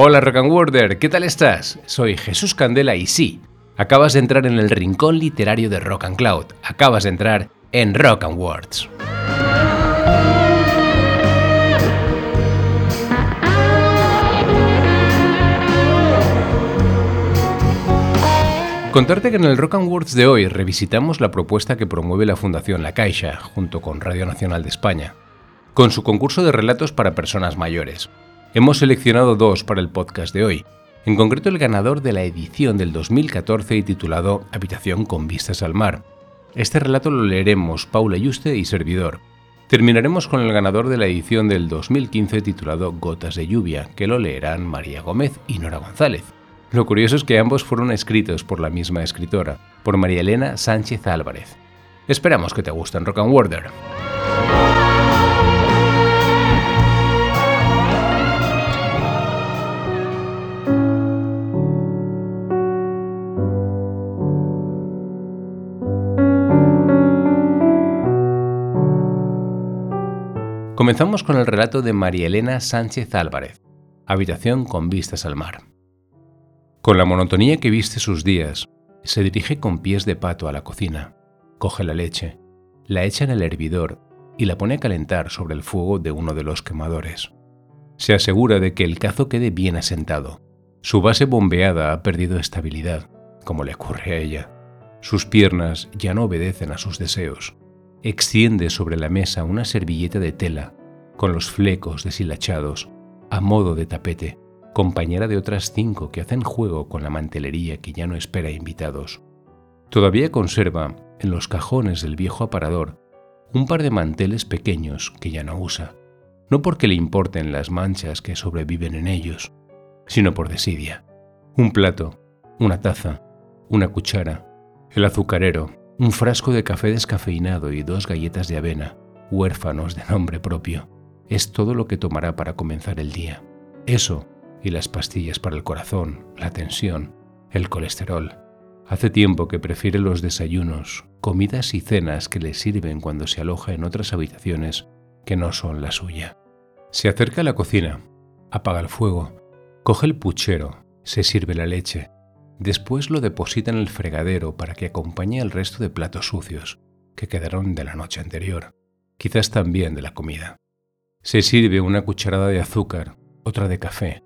Hola Rock and Worder, ¿qué tal estás? Soy Jesús Candela y sí, acabas de entrar en el rincón literario de Rock and Cloud, acabas de entrar en Rock and Words. Contarte que en el Rock and Words de hoy revisitamos la propuesta que promueve la Fundación La Caixa, junto con Radio Nacional de España, con su concurso de relatos para personas mayores. Hemos seleccionado dos para el podcast de hoy, en concreto el ganador de la edición del 2014 y titulado Habitación con vistas al mar. Este relato lo leeremos Paula Yuste y servidor. Terminaremos con el ganador de la edición del 2015 titulado Gotas de lluvia, que lo leerán María Gómez y Nora González. Lo curioso es que ambos fueron escritos por la misma escritora, por María Elena Sánchez Álvarez. Esperamos que te gusten Rock and Worder. Comenzamos con el relato de María Elena Sánchez Álvarez, Habitación con vistas al mar. Con la monotonía que viste sus días, se dirige con pies de pato a la cocina, coge la leche, la echa en el hervidor y la pone a calentar sobre el fuego de uno de los quemadores. Se asegura de que el cazo quede bien asentado. Su base bombeada ha perdido estabilidad, como le ocurre a ella. Sus piernas ya no obedecen a sus deseos extiende sobre la mesa una servilleta de tela con los flecos deshilachados, a modo de tapete, compañera de otras cinco que hacen juego con la mantelería que ya no espera invitados. Todavía conserva, en los cajones del viejo aparador, un par de manteles pequeños que ya no usa, no porque le importen las manchas que sobreviven en ellos, sino por desidia. Un plato, una taza, una cuchara, el azucarero, un frasco de café descafeinado y dos galletas de avena, huérfanos de nombre propio. Es todo lo que tomará para comenzar el día. Eso y las pastillas para el corazón, la tensión, el colesterol. Hace tiempo que prefiere los desayunos, comidas y cenas que le sirven cuando se aloja en otras habitaciones que no son la suya. Se acerca a la cocina, apaga el fuego, coge el puchero, se sirve la leche, Después lo deposita en el fregadero para que acompañe al resto de platos sucios que quedaron de la noche anterior, quizás también de la comida. Se sirve una cucharada de azúcar, otra de café,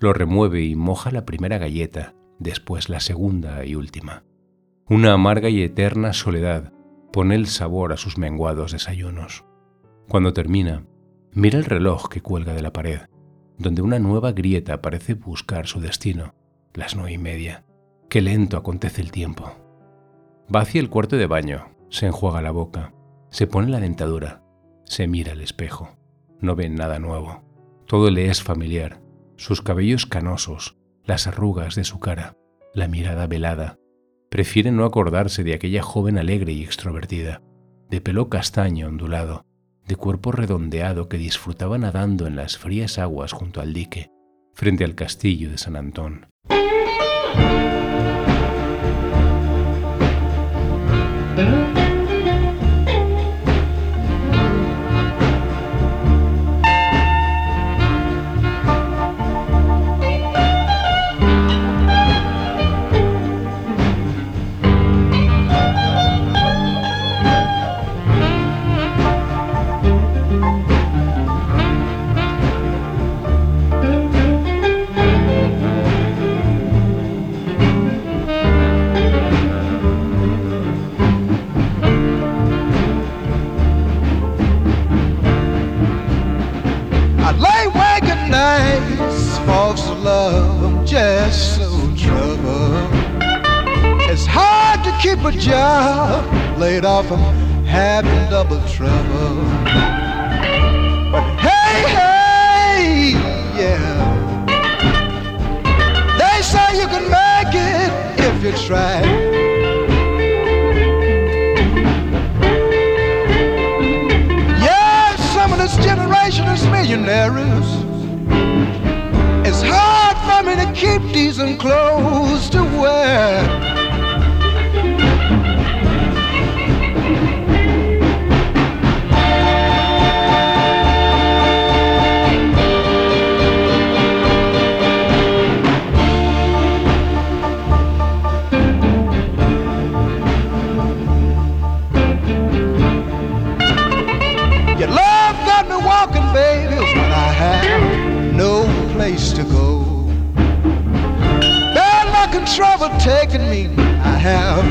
lo remueve y moja la primera galleta, después la segunda y última. Una amarga y eterna soledad pone el sabor a sus menguados desayunos. Cuando termina, mira el reloj que cuelga de la pared, donde una nueva grieta parece buscar su destino, las nueve y media. Qué lento acontece el tiempo. Va hacia el cuarto de baño, se enjuaga la boca, se pone la dentadura, se mira al espejo no ven nada nuevo. Todo le es familiar, sus cabellos canosos, las arrugas de su cara, la mirada velada. Prefiere no acordarse de aquella joven alegre y extrovertida, de pelo castaño ondulado, de cuerpo redondeado que disfrutaba nadando en las frías aguas junto al dique, frente al castillo de San Antón. keep a job. Laid off, I'm having double trouble. But hey, hey, yeah. They say you can make it if you try. Yes, some of this generation is millionaires. It's hard for me to keep decent clothes to wear. Taking me. I have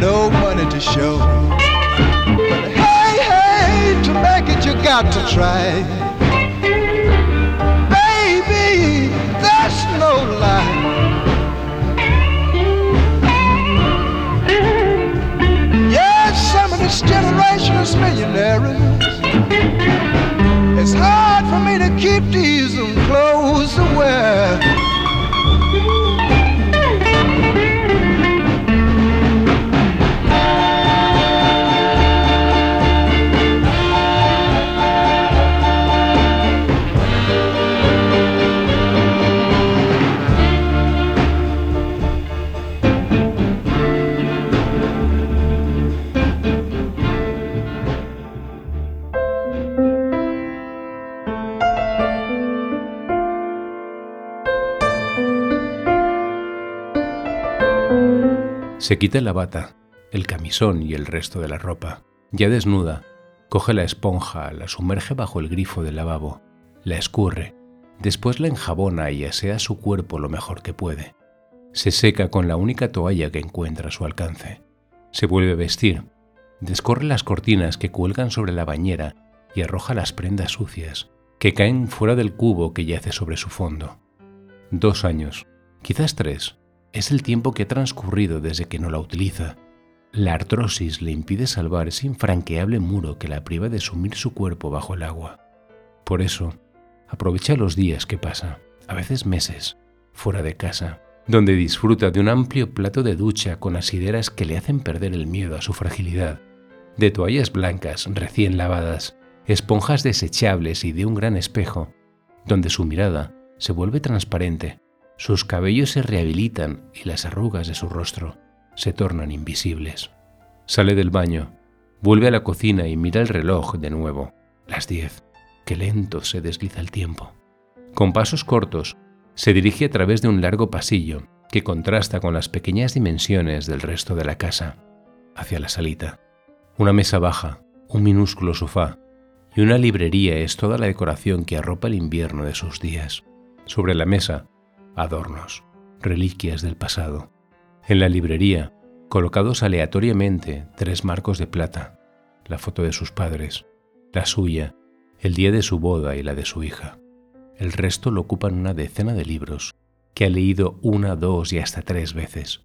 no money to show. But hey, hey, to make it you got to try. Se quita la bata, el camisón y el resto de la ropa. Ya desnuda, coge la esponja, la sumerge bajo el grifo del lavabo, la escurre, después la enjabona y asea su cuerpo lo mejor que puede. Se seca con la única toalla que encuentra a su alcance. Se vuelve a vestir, descorre las cortinas que cuelgan sobre la bañera y arroja las prendas sucias, que caen fuera del cubo que yace sobre su fondo. Dos años, quizás tres, es el tiempo que ha transcurrido desde que no la utiliza. La artrosis le impide salvar ese infranqueable muro que la priva de sumir su cuerpo bajo el agua. Por eso, aprovecha los días que pasa, a veces meses, fuera de casa, donde disfruta de un amplio plato de ducha con asideras que le hacen perder el miedo a su fragilidad, de toallas blancas recién lavadas, esponjas desechables y de un gran espejo, donde su mirada se vuelve transparente sus cabellos se rehabilitan y las arrugas de su rostro se tornan invisibles. Sale del baño, vuelve a la cocina y mira el reloj de nuevo. Las diez. Qué lento se desliza el tiempo. Con pasos cortos, se dirige a través de un largo pasillo que contrasta con las pequeñas dimensiones del resto de la casa, hacia la salita. Una mesa baja, un minúsculo sofá y una librería es toda la decoración que arropa el invierno de sus días. Sobre la mesa, adornos, reliquias del pasado. En la librería, colocados aleatoriamente tres marcos de plata, la foto de sus padres, la suya, el día de su boda y la de su hija. El resto lo ocupan una decena de libros, que ha leído una, dos y hasta tres veces.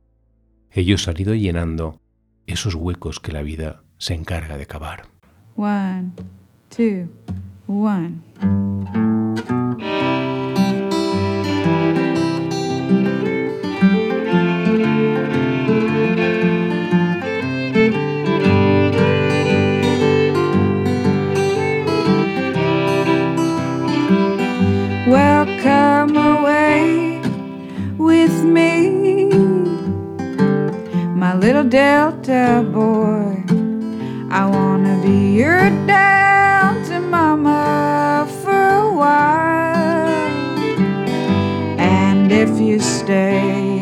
Ellos han ido llenando esos huecos que la vida se encarga de cavar. One, two, one. Delta boy. I wanna be your Delta mama for a while. And if you stay,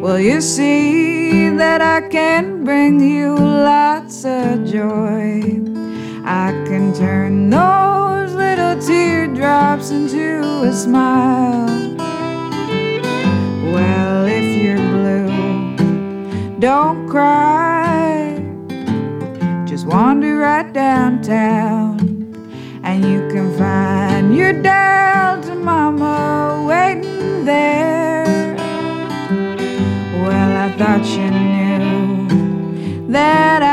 will you see that I can bring you lots of joy? I can turn those little teardrops into a smile. Don't cry. Just wander right downtown, and you can find your Delta mama waiting there. Well, I thought you knew that I.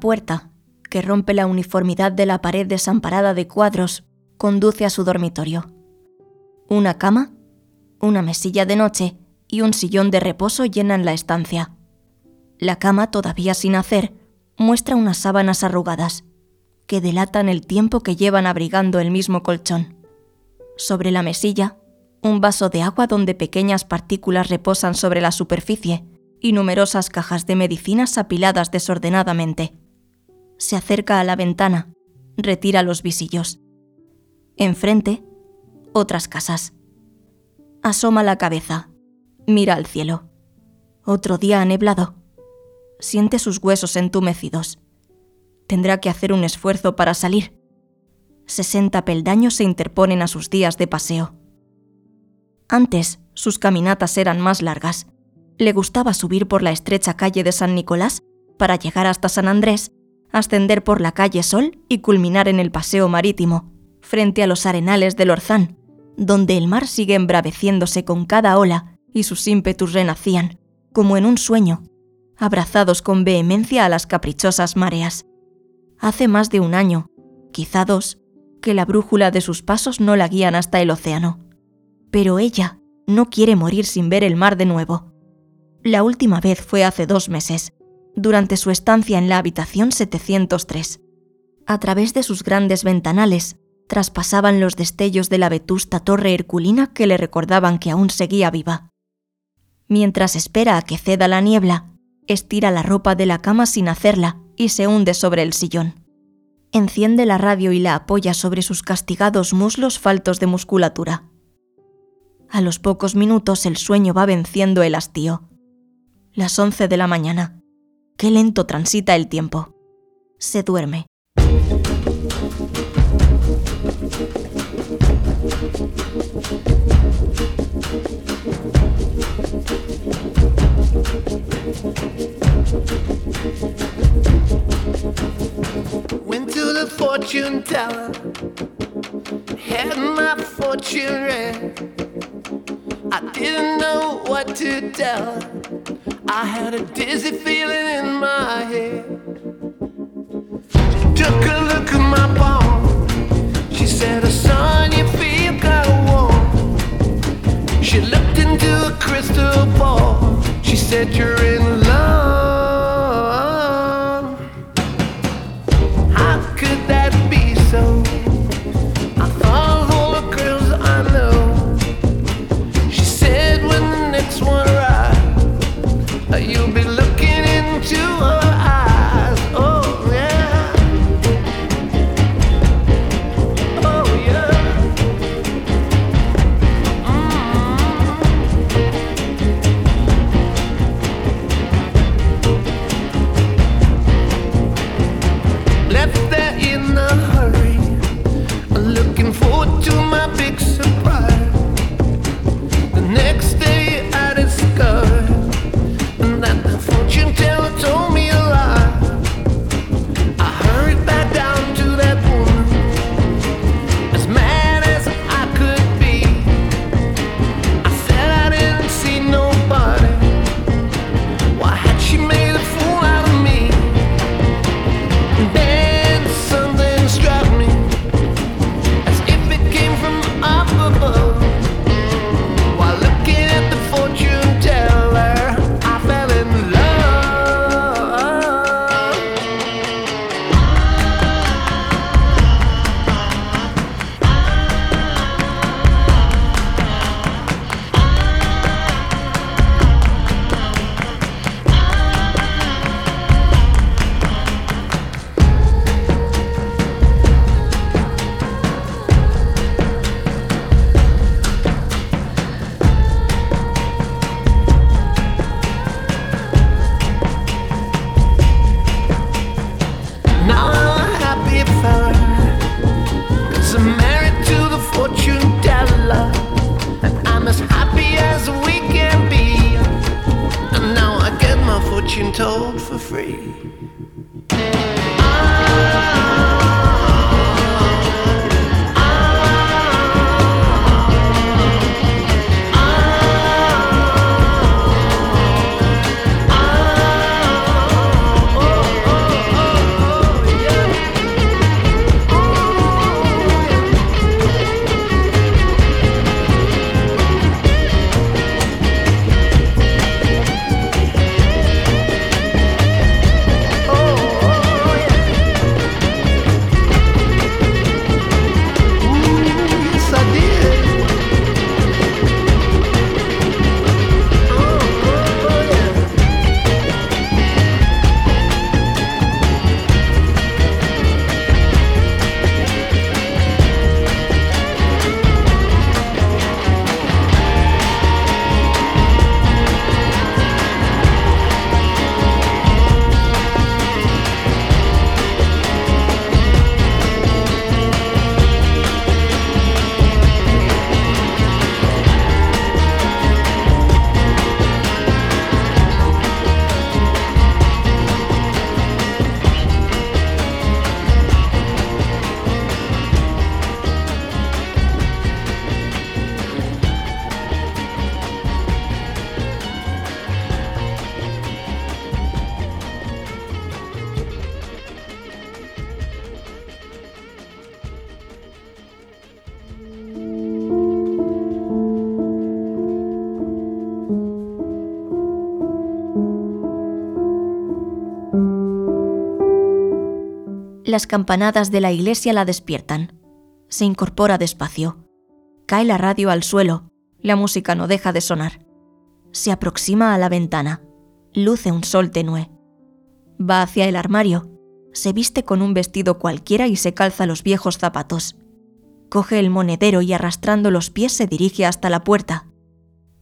Puerta, que rompe la uniformidad de la pared desamparada de cuadros, conduce a su dormitorio. Una cama, una mesilla de noche y un sillón de reposo llenan la estancia. La cama, todavía sin hacer, muestra unas sábanas arrugadas, que delatan el tiempo que llevan abrigando el mismo colchón. Sobre la mesilla, un vaso de agua donde pequeñas partículas reposan sobre la superficie y numerosas cajas de medicinas apiladas desordenadamente. Se acerca a la ventana, retira los visillos. Enfrente, otras casas. Asoma la cabeza, mira al cielo. Otro día aneblado. Siente sus huesos entumecidos. Tendrá que hacer un esfuerzo para salir. Sesenta peldaños se interponen a sus días de paseo. Antes, sus caminatas eran más largas le gustaba subir por la estrecha calle de San Nicolás para llegar hasta San Andrés, ascender por la calle Sol y culminar en el paseo marítimo, frente a los arenales del Orzán, donde el mar sigue embraveciéndose con cada ola y sus ímpetus renacían, como en un sueño, abrazados con vehemencia a las caprichosas mareas. Hace más de un año, quizá dos, que la brújula de sus pasos no la guían hasta el océano. Pero ella no quiere morir sin ver el mar de nuevo. La última vez fue hace dos meses, durante su estancia en la habitación 703. A través de sus grandes ventanales traspasaban los destellos de la vetusta torre herculina que le recordaban que aún seguía viva. Mientras espera a que ceda la niebla, estira la ropa de la cama sin hacerla y se hunde sobre el sillón. Enciende la radio y la apoya sobre sus castigados muslos faltos de musculatura. A los pocos minutos el sueño va venciendo el hastío las 11 de la mañana. Qué lento transita el tiempo. Se duerme. To the fortune had my fortune read. I didn't know what to tell. I had a dizzy feeling in my head. She took a look at my palm. She said, oh, Son, you feel kind of warm. She looked into a crystal ball. She said, You're in love. Las campanadas de la iglesia la despiertan. Se incorpora despacio. Cae la radio al suelo. La música no deja de sonar. Se aproxima a la ventana. Luce un sol tenue. Va hacia el armario. Se viste con un vestido cualquiera y se calza los viejos zapatos. Coge el monedero y arrastrando los pies se dirige hasta la puerta.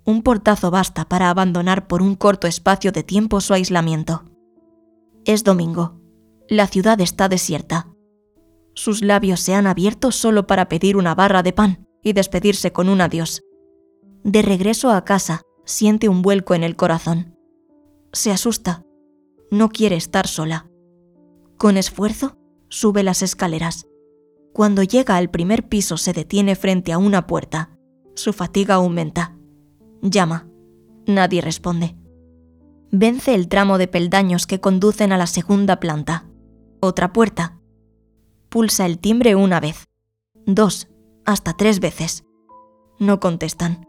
Un portazo basta para abandonar por un corto espacio de tiempo su aislamiento. Es domingo. La ciudad está desierta. Sus labios se han abierto solo para pedir una barra de pan y despedirse con un adiós. De regreso a casa, siente un vuelco en el corazón. Se asusta. No quiere estar sola. Con esfuerzo, sube las escaleras. Cuando llega al primer piso se detiene frente a una puerta. Su fatiga aumenta. Llama. Nadie responde. Vence el tramo de peldaños que conducen a la segunda planta. Otra puerta. Pulsa el timbre una vez. Dos. Hasta tres veces. No contestan.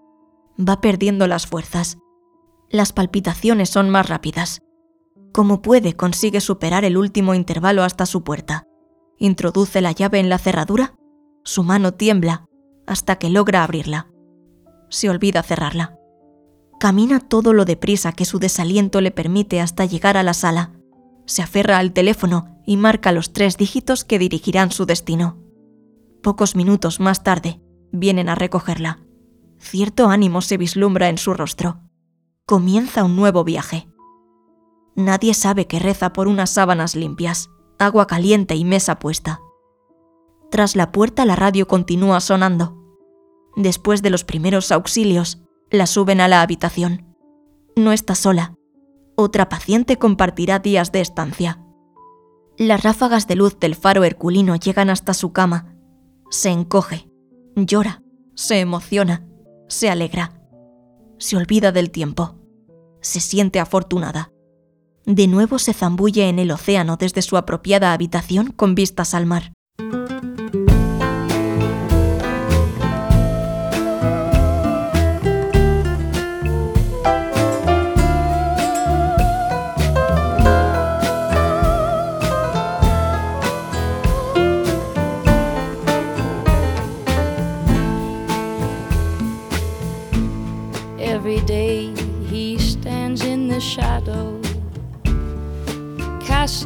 Va perdiendo las fuerzas. Las palpitaciones son más rápidas. Como puede, consigue superar el último intervalo hasta su puerta. Introduce la llave en la cerradura. Su mano tiembla hasta que logra abrirla. Se olvida cerrarla. Camina todo lo deprisa que su desaliento le permite hasta llegar a la sala. Se aferra al teléfono y marca los tres dígitos que dirigirán su destino. Pocos minutos más tarde, vienen a recogerla. Cierto ánimo se vislumbra en su rostro. Comienza un nuevo viaje. Nadie sabe que reza por unas sábanas limpias, agua caliente y mesa puesta. Tras la puerta la radio continúa sonando. Después de los primeros auxilios, la suben a la habitación. No está sola. Otra paciente compartirá días de estancia. Las ráfagas de luz del faro herculino llegan hasta su cama. Se encoge, llora, se emociona, se alegra. Se olvida del tiempo. Se siente afortunada. De nuevo se zambulle en el océano desde su apropiada habitación con vistas al mar.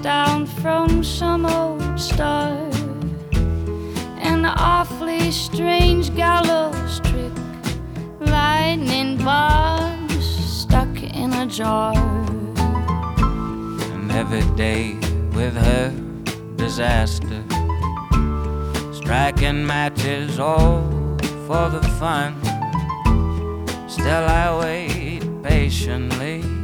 Down from some old star. An awfully strange gallows trick, lightning bugs stuck in a jar. And every day with her disaster, striking matches all for the fun. Still, I wait patiently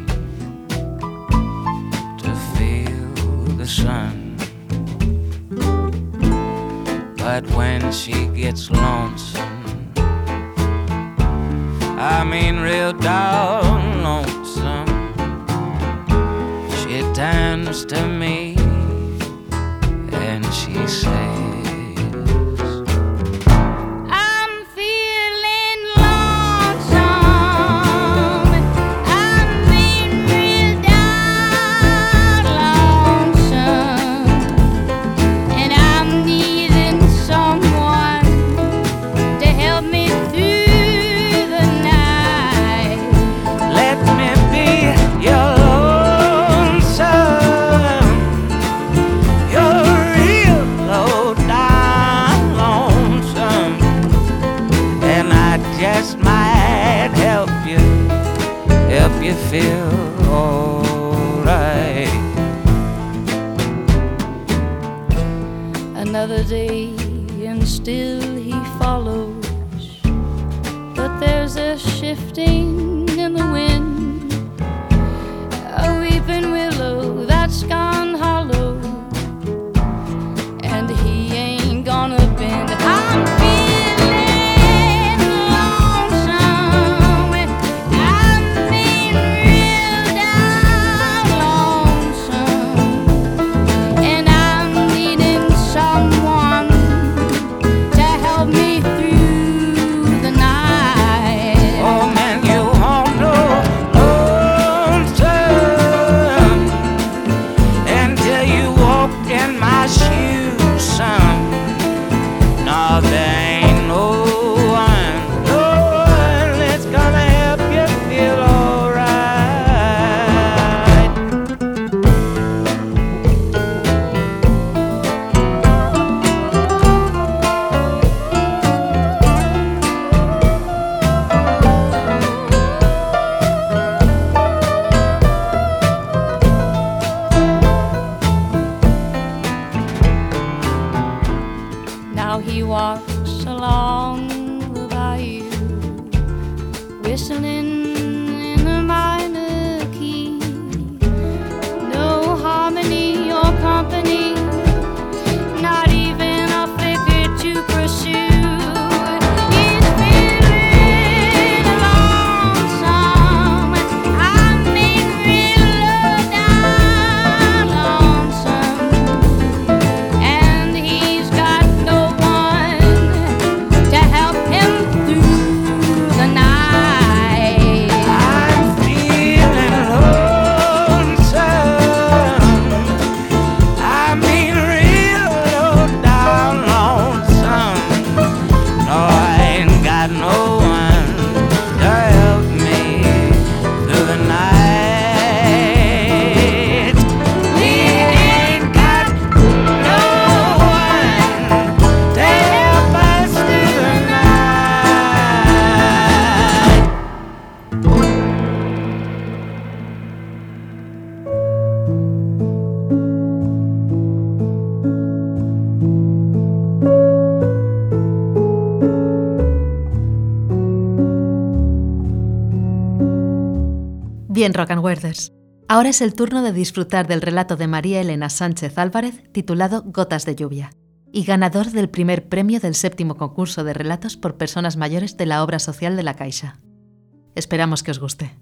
sun. But when she gets lonesome, I mean, real down lonesome, she turns to me and she says, Bien, Rock and. Ahora es el turno de disfrutar del relato de María Elena Sánchez Álvarez titulado Gotas de lluvia y ganador del primer premio del séptimo concurso de relatos por personas mayores de la obra social de la Caixa. Esperamos que os guste.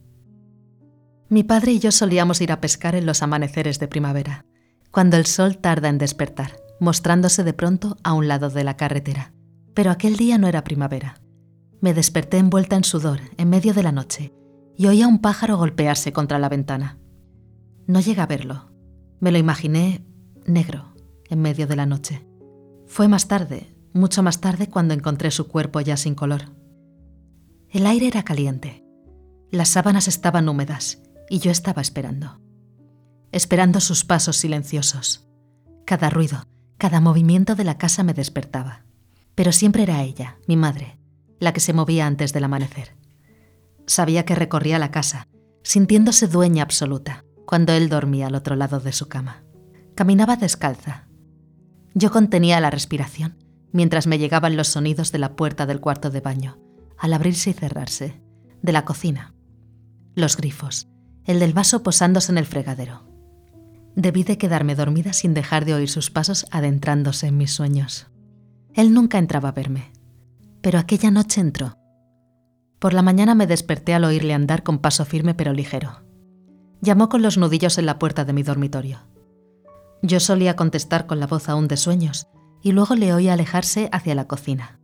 Mi padre y yo solíamos ir a pescar en los amaneceres de primavera, cuando el sol tarda en despertar, mostrándose de pronto a un lado de la carretera. Pero aquel día no era primavera. Me desperté envuelta en sudor, en medio de la noche, y oía un pájaro golpearse contra la ventana. No llegué a verlo. Me lo imaginé negro, en medio de la noche. Fue más tarde, mucho más tarde, cuando encontré su cuerpo ya sin color. El aire era caliente. Las sábanas estaban húmedas y yo estaba esperando. Esperando sus pasos silenciosos. Cada ruido, cada movimiento de la casa me despertaba. Pero siempre era ella, mi madre, la que se movía antes del amanecer. Sabía que recorría la casa, sintiéndose dueña absoluta, cuando él dormía al otro lado de su cama. Caminaba descalza. Yo contenía la respiración mientras me llegaban los sonidos de la puerta del cuarto de baño, al abrirse y cerrarse, de la cocina, los grifos, el del vaso posándose en el fregadero. Debí de quedarme dormida sin dejar de oír sus pasos adentrándose en mis sueños. Él nunca entraba a verme, pero aquella noche entró. Por la mañana me desperté al oírle andar con paso firme pero ligero. Llamó con los nudillos en la puerta de mi dormitorio. Yo solía contestar con la voz aún de sueños y luego le oí alejarse hacia la cocina.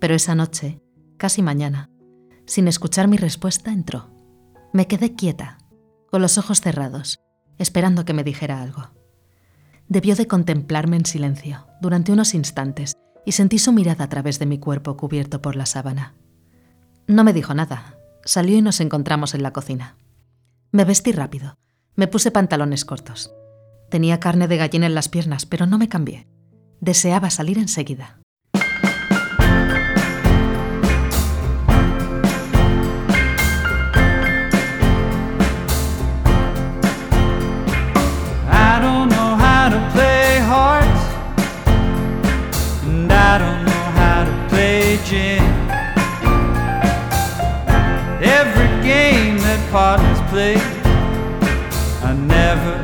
Pero esa noche, casi mañana, sin escuchar mi respuesta, entró. Me quedé quieta, con los ojos cerrados, esperando que me dijera algo. Debió de contemplarme en silencio durante unos instantes y sentí su mirada a través de mi cuerpo cubierto por la sábana. No me dijo nada. Salió y nos encontramos en la cocina. Me vestí rápido. Me puse pantalones cortos. Tenía carne de gallina en las piernas, pero no me cambié. Deseaba salir enseguida. Partners play, I never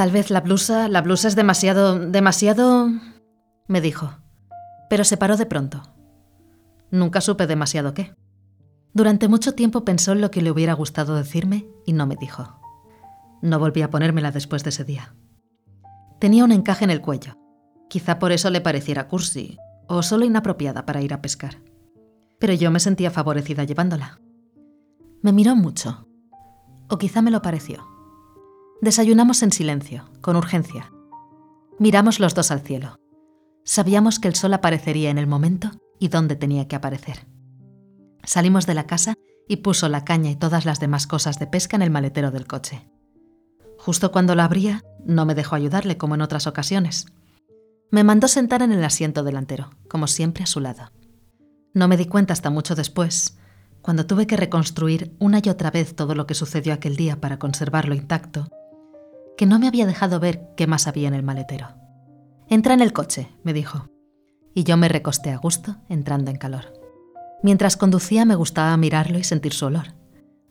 Tal vez la blusa, la blusa es demasiado, demasiado... me dijo, pero se paró de pronto. Nunca supe demasiado qué. Durante mucho tiempo pensó en lo que le hubiera gustado decirme y no me dijo. No volví a ponérmela después de ese día. Tenía un encaje en el cuello. Quizá por eso le pareciera cursi o solo inapropiada para ir a pescar. Pero yo me sentía favorecida llevándola. Me miró mucho. O quizá me lo pareció. Desayunamos en silencio, con urgencia. Miramos los dos al cielo. Sabíamos que el sol aparecería en el momento y dónde tenía que aparecer. Salimos de la casa y puso la caña y todas las demás cosas de pesca en el maletero del coche. Justo cuando la abría, no me dejó ayudarle como en otras ocasiones. Me mandó sentar en el asiento delantero, como siempre a su lado. No me di cuenta hasta mucho después, cuando tuve que reconstruir una y otra vez todo lo que sucedió aquel día para conservarlo intacto, que no me había dejado ver qué más había en el maletero. Entra en el coche, me dijo, y yo me recosté a gusto, entrando en calor. Mientras conducía me gustaba mirarlo y sentir su olor.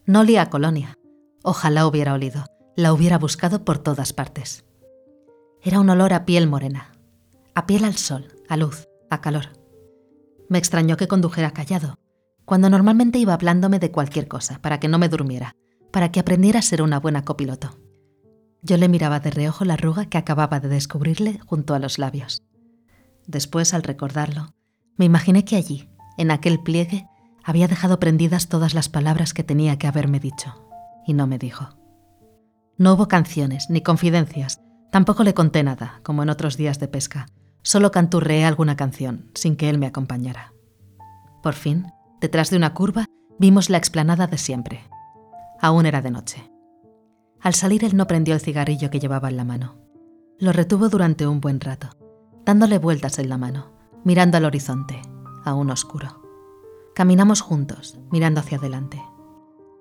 No olía a colonia. Ojalá hubiera olido, la hubiera buscado por todas partes. Era un olor a piel morena, a piel al sol, a luz, a calor. Me extrañó que condujera callado, cuando normalmente iba hablándome de cualquier cosa, para que no me durmiera, para que aprendiera a ser una buena copiloto. Yo le miraba de reojo la arruga que acababa de descubrirle junto a los labios. Después, al recordarlo, me imaginé que allí, en aquel pliegue, había dejado prendidas todas las palabras que tenía que haberme dicho, y no me dijo. No hubo canciones ni confidencias, tampoco le conté nada, como en otros días de pesca, solo canturreé alguna canción, sin que él me acompañara. Por fin, detrás de una curva, vimos la explanada de siempre. Aún era de noche. Al salir él no prendió el cigarrillo que llevaba en la mano. Lo retuvo durante un buen rato, dándole vueltas en la mano, mirando al horizonte, aún oscuro. Caminamos juntos, mirando hacia adelante.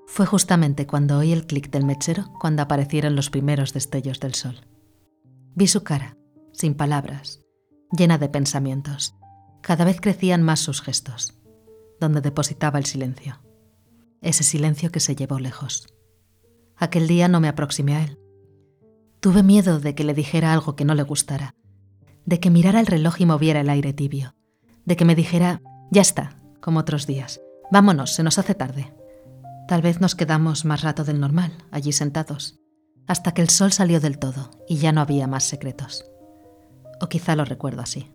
Fue justamente cuando oí el clic del mechero cuando aparecieron los primeros destellos del sol. Vi su cara, sin palabras, llena de pensamientos. Cada vez crecían más sus gestos, donde depositaba el silencio. Ese silencio que se llevó lejos. Aquel día no me aproximé a él. Tuve miedo de que le dijera algo que no le gustara, de que mirara el reloj y moviera el aire tibio, de que me dijera, ya está, como otros días, vámonos, se nos hace tarde. Tal vez nos quedamos más rato del normal, allí sentados, hasta que el sol salió del todo y ya no había más secretos. O quizá lo recuerdo así.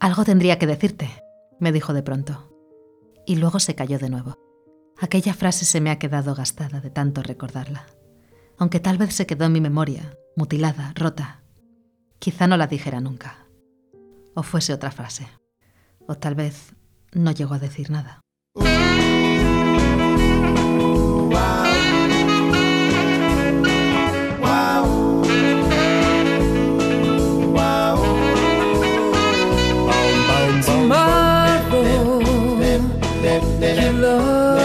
Algo tendría que decirte, me dijo de pronto, y luego se cayó de nuevo. Aquella frase se me ha quedado gastada de tanto recordarla, aunque tal vez se quedó en mi memoria, mutilada, rota. Quizá no la dijera nunca. O fuese otra frase. O tal vez no llegó a decir nada. you love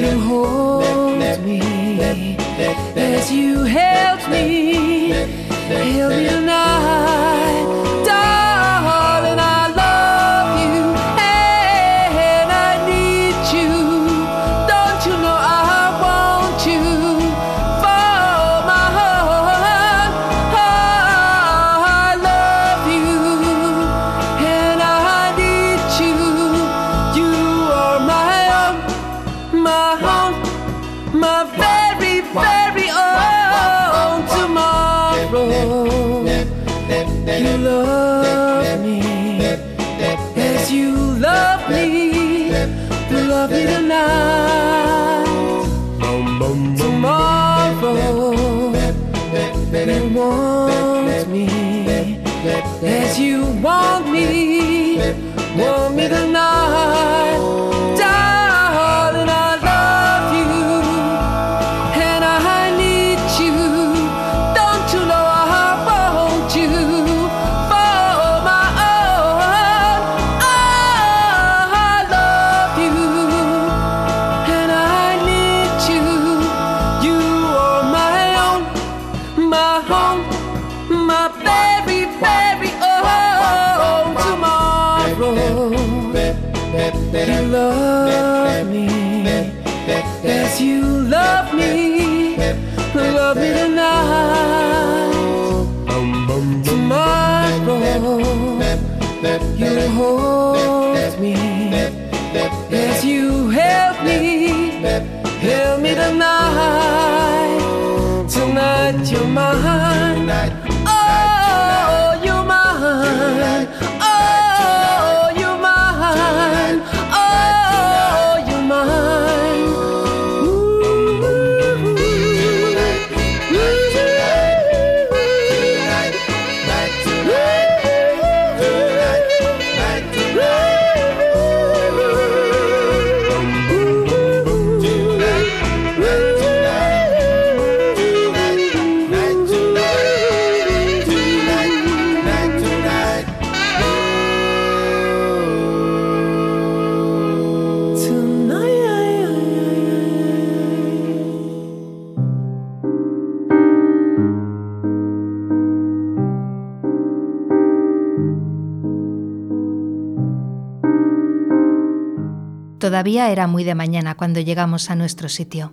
you hold me as you held me, held me tonight. Love me tonight. Tomorrow, you hold me as you help me, help me tonight. Tonight you're mine. Todavía era muy de mañana cuando llegamos a nuestro sitio.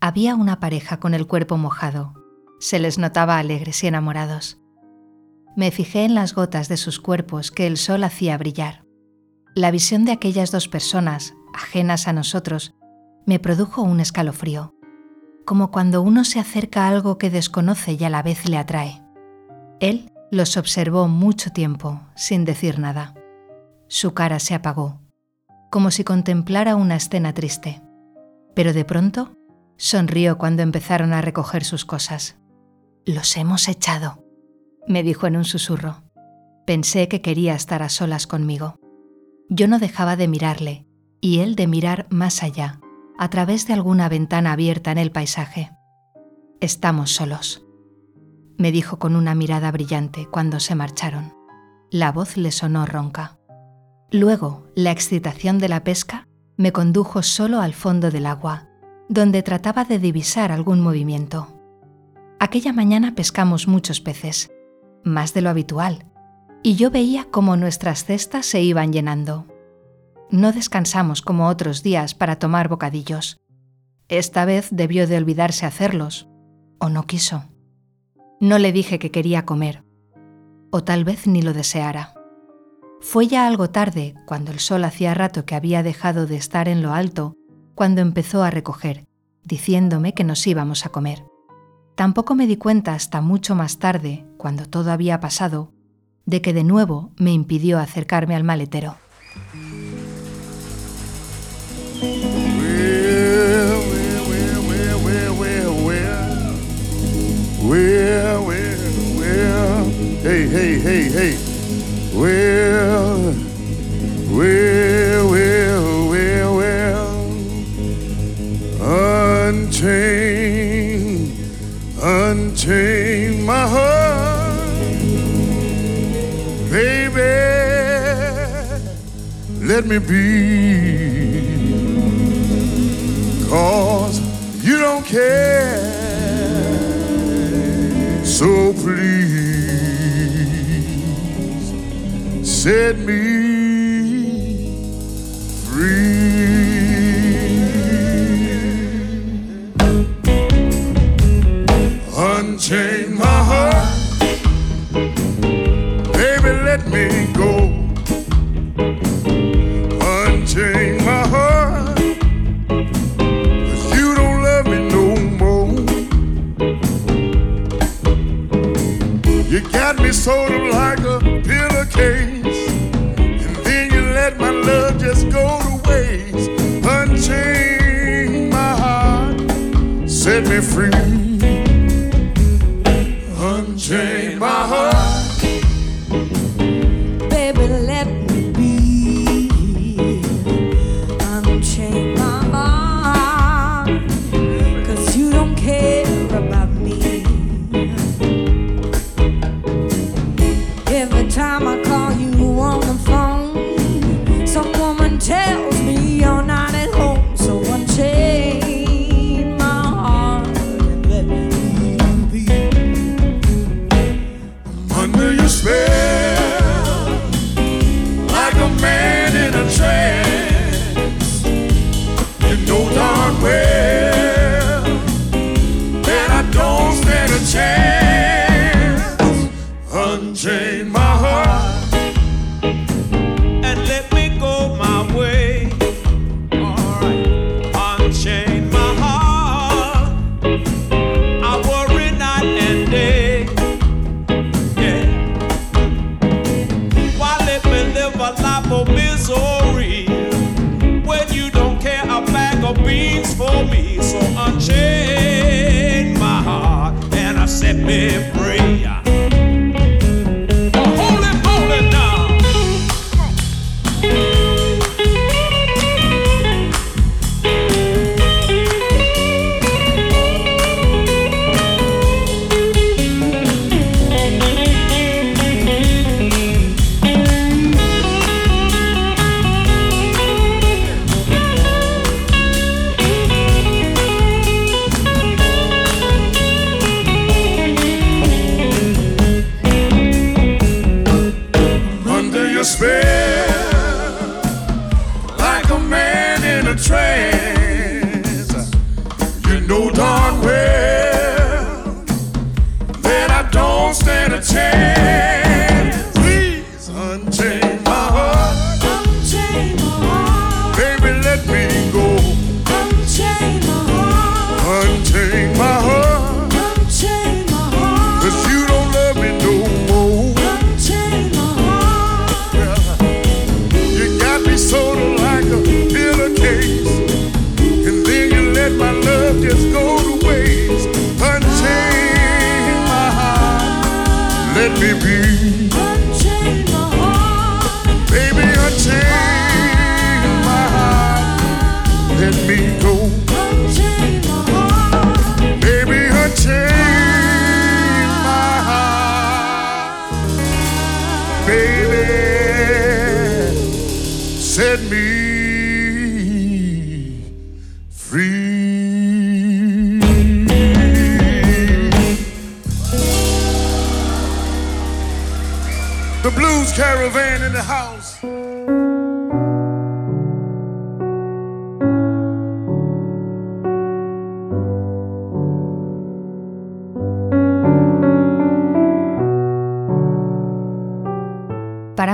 Había una pareja con el cuerpo mojado. Se les notaba alegres y enamorados. Me fijé en las gotas de sus cuerpos que el sol hacía brillar. La visión de aquellas dos personas, ajenas a nosotros, me produjo un escalofrío, como cuando uno se acerca a algo que desconoce y a la vez le atrae. Él los observó mucho tiempo, sin decir nada. Su cara se apagó, como si contemplara una escena triste. Pero de pronto sonrió cuando empezaron a recoger sus cosas. Los hemos echado, me dijo en un susurro. Pensé que quería estar a solas conmigo. Yo no dejaba de mirarle, y él de mirar más allá, a través de alguna ventana abierta en el paisaje. Estamos solos, me dijo con una mirada brillante cuando se marcharon. La voz le sonó ronca. Luego, la excitación de la pesca me condujo solo al fondo del agua, donde trataba de divisar algún movimiento. Aquella mañana pescamos muchos peces, más de lo habitual, y yo veía cómo nuestras cestas se iban llenando. No descansamos como otros días para tomar bocadillos. Esta vez debió de olvidarse hacerlos, o no quiso. No le dije que quería comer, o tal vez ni lo deseara. Fue ya algo tarde, cuando el sol hacía rato que había dejado de estar en lo alto, cuando empezó a recoger, diciéndome que nos íbamos a comer. Tampoco me di cuenta hasta mucho más tarde, cuando todo había pasado, de que de nuevo me impidió acercarme al maletero. Hey, hey, hey, hey. Well, well, well, well, well. Unchain, unchain my heart, baby. Let me be, cause you don't care. Set me me free.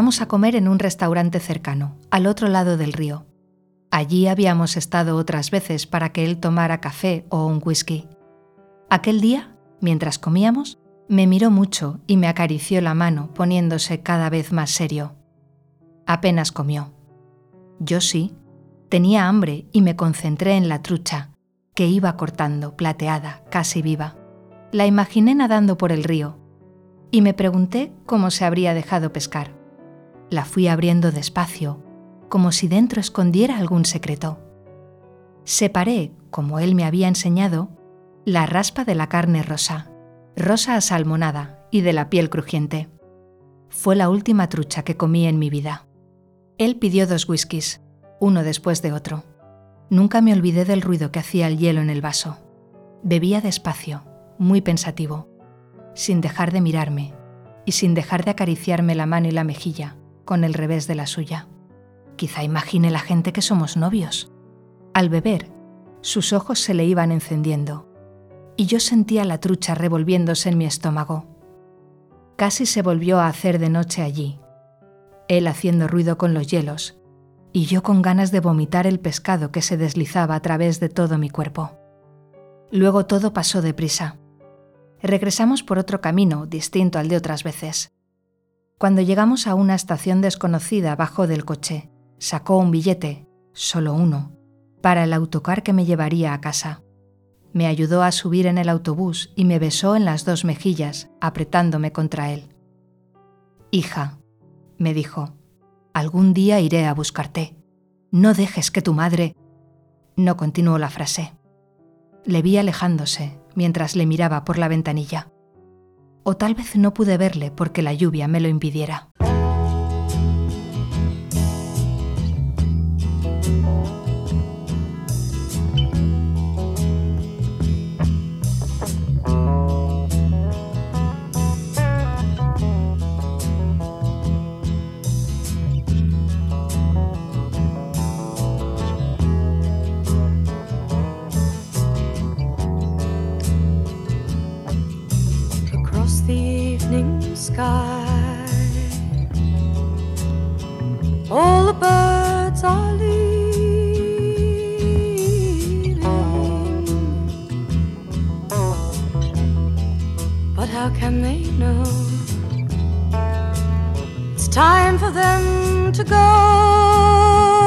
A comer en un restaurante cercano, al otro lado del río. Allí habíamos estado otras veces para que él tomara café o un whisky. Aquel día, mientras comíamos, me miró mucho y me acarició la mano poniéndose cada vez más serio. Apenas comió. Yo sí, tenía hambre y me concentré en la trucha, que iba cortando, plateada, casi viva. La imaginé nadando por el río y me pregunté cómo se habría dejado pescar. La fui abriendo despacio, como si dentro escondiera algún secreto. Separé, como él me había enseñado, la raspa de la carne rosa, rosa asalmonada y de la piel crujiente. Fue la última trucha que comí en mi vida. Él pidió dos whiskies, uno después de otro. Nunca me olvidé del ruido que hacía el hielo en el vaso. Bebía despacio, muy pensativo, sin dejar de mirarme y sin dejar de acariciarme la mano y la mejilla con el revés de la suya. Quizá imagine la gente que somos novios. Al beber, sus ojos se le iban encendiendo y yo sentía la trucha revolviéndose en mi estómago. Casi se volvió a hacer de noche allí, él haciendo ruido con los hielos y yo con ganas de vomitar el pescado que se deslizaba a través de todo mi cuerpo. Luego todo pasó deprisa. Regresamos por otro camino distinto al de otras veces. Cuando llegamos a una estación desconocida bajó del coche, sacó un billete, solo uno, para el autocar que me llevaría a casa. Me ayudó a subir en el autobús y me besó en las dos mejillas, apretándome contra él. Hija, me dijo, algún día iré a buscarte. No dejes que tu madre... No continuó la frase. Le vi alejándose mientras le miraba por la ventanilla. O tal vez no pude verle porque la lluvia me lo impidiera. Sky. All the birds are leaving, but how can they know? It's time for them to go.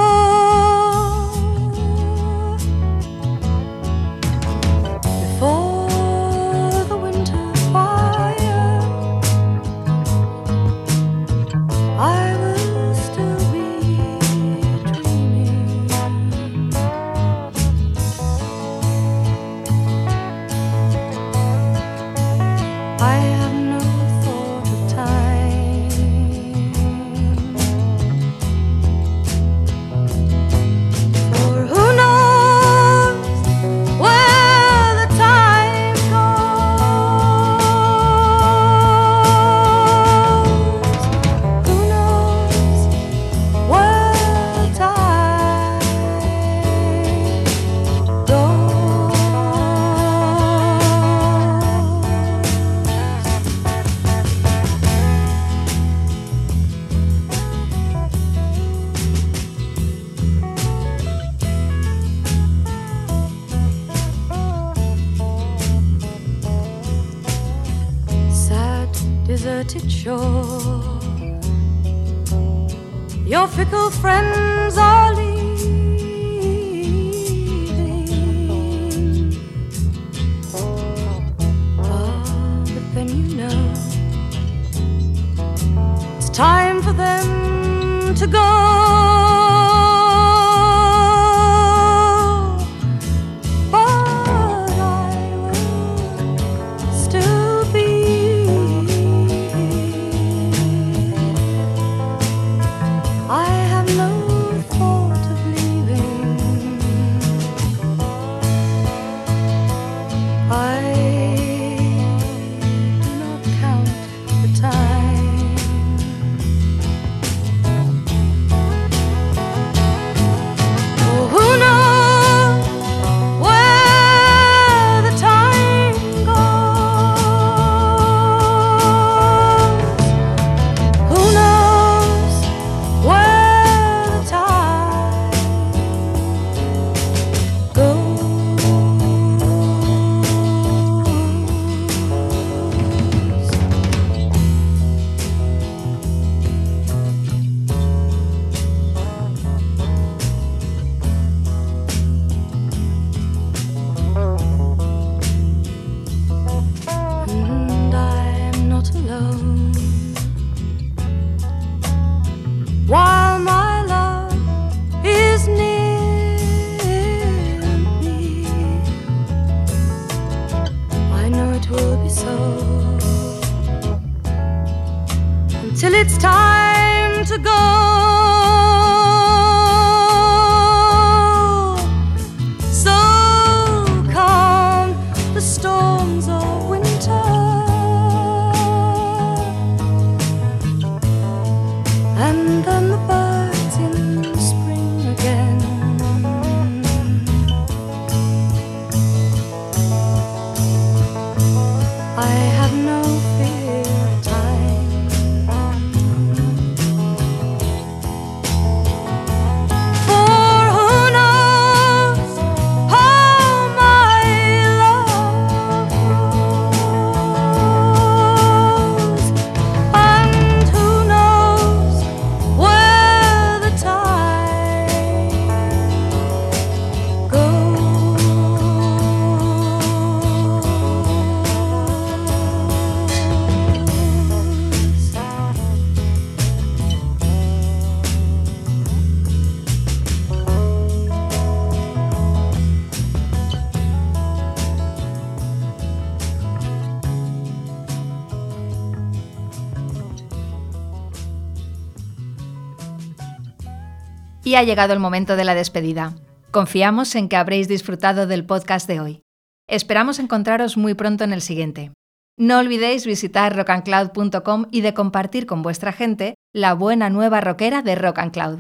Y ha llegado el momento de la despedida. Confiamos en que habréis disfrutado del podcast de hoy. Esperamos encontraros muy pronto en el siguiente. No olvidéis visitar rockandcloud.com y de compartir con vuestra gente la buena nueva rockera de Rock and Cloud.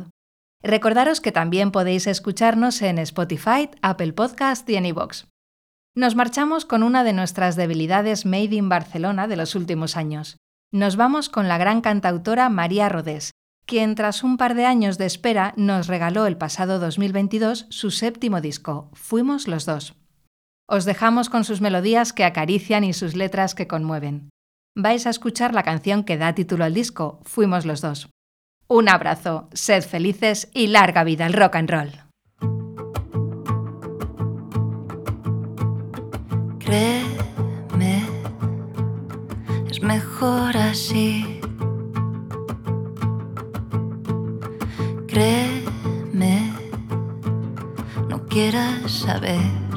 Recordaros que también podéis escucharnos en Spotify, Apple Podcast y en. Nos marchamos con una de nuestras debilidades made in Barcelona de los últimos años. Nos vamos con la gran cantautora María Rodés, quien tras un par de años de espera nos regaló el pasado 2022 su séptimo disco, Fuimos los dos. Os dejamos con sus melodías que acarician y sus letras que conmueven. Vais a escuchar la canción que da título al disco, Fuimos los dos. Un abrazo, sed felices y larga vida al rock and roll. Créeme, es mejor así. No quieras saber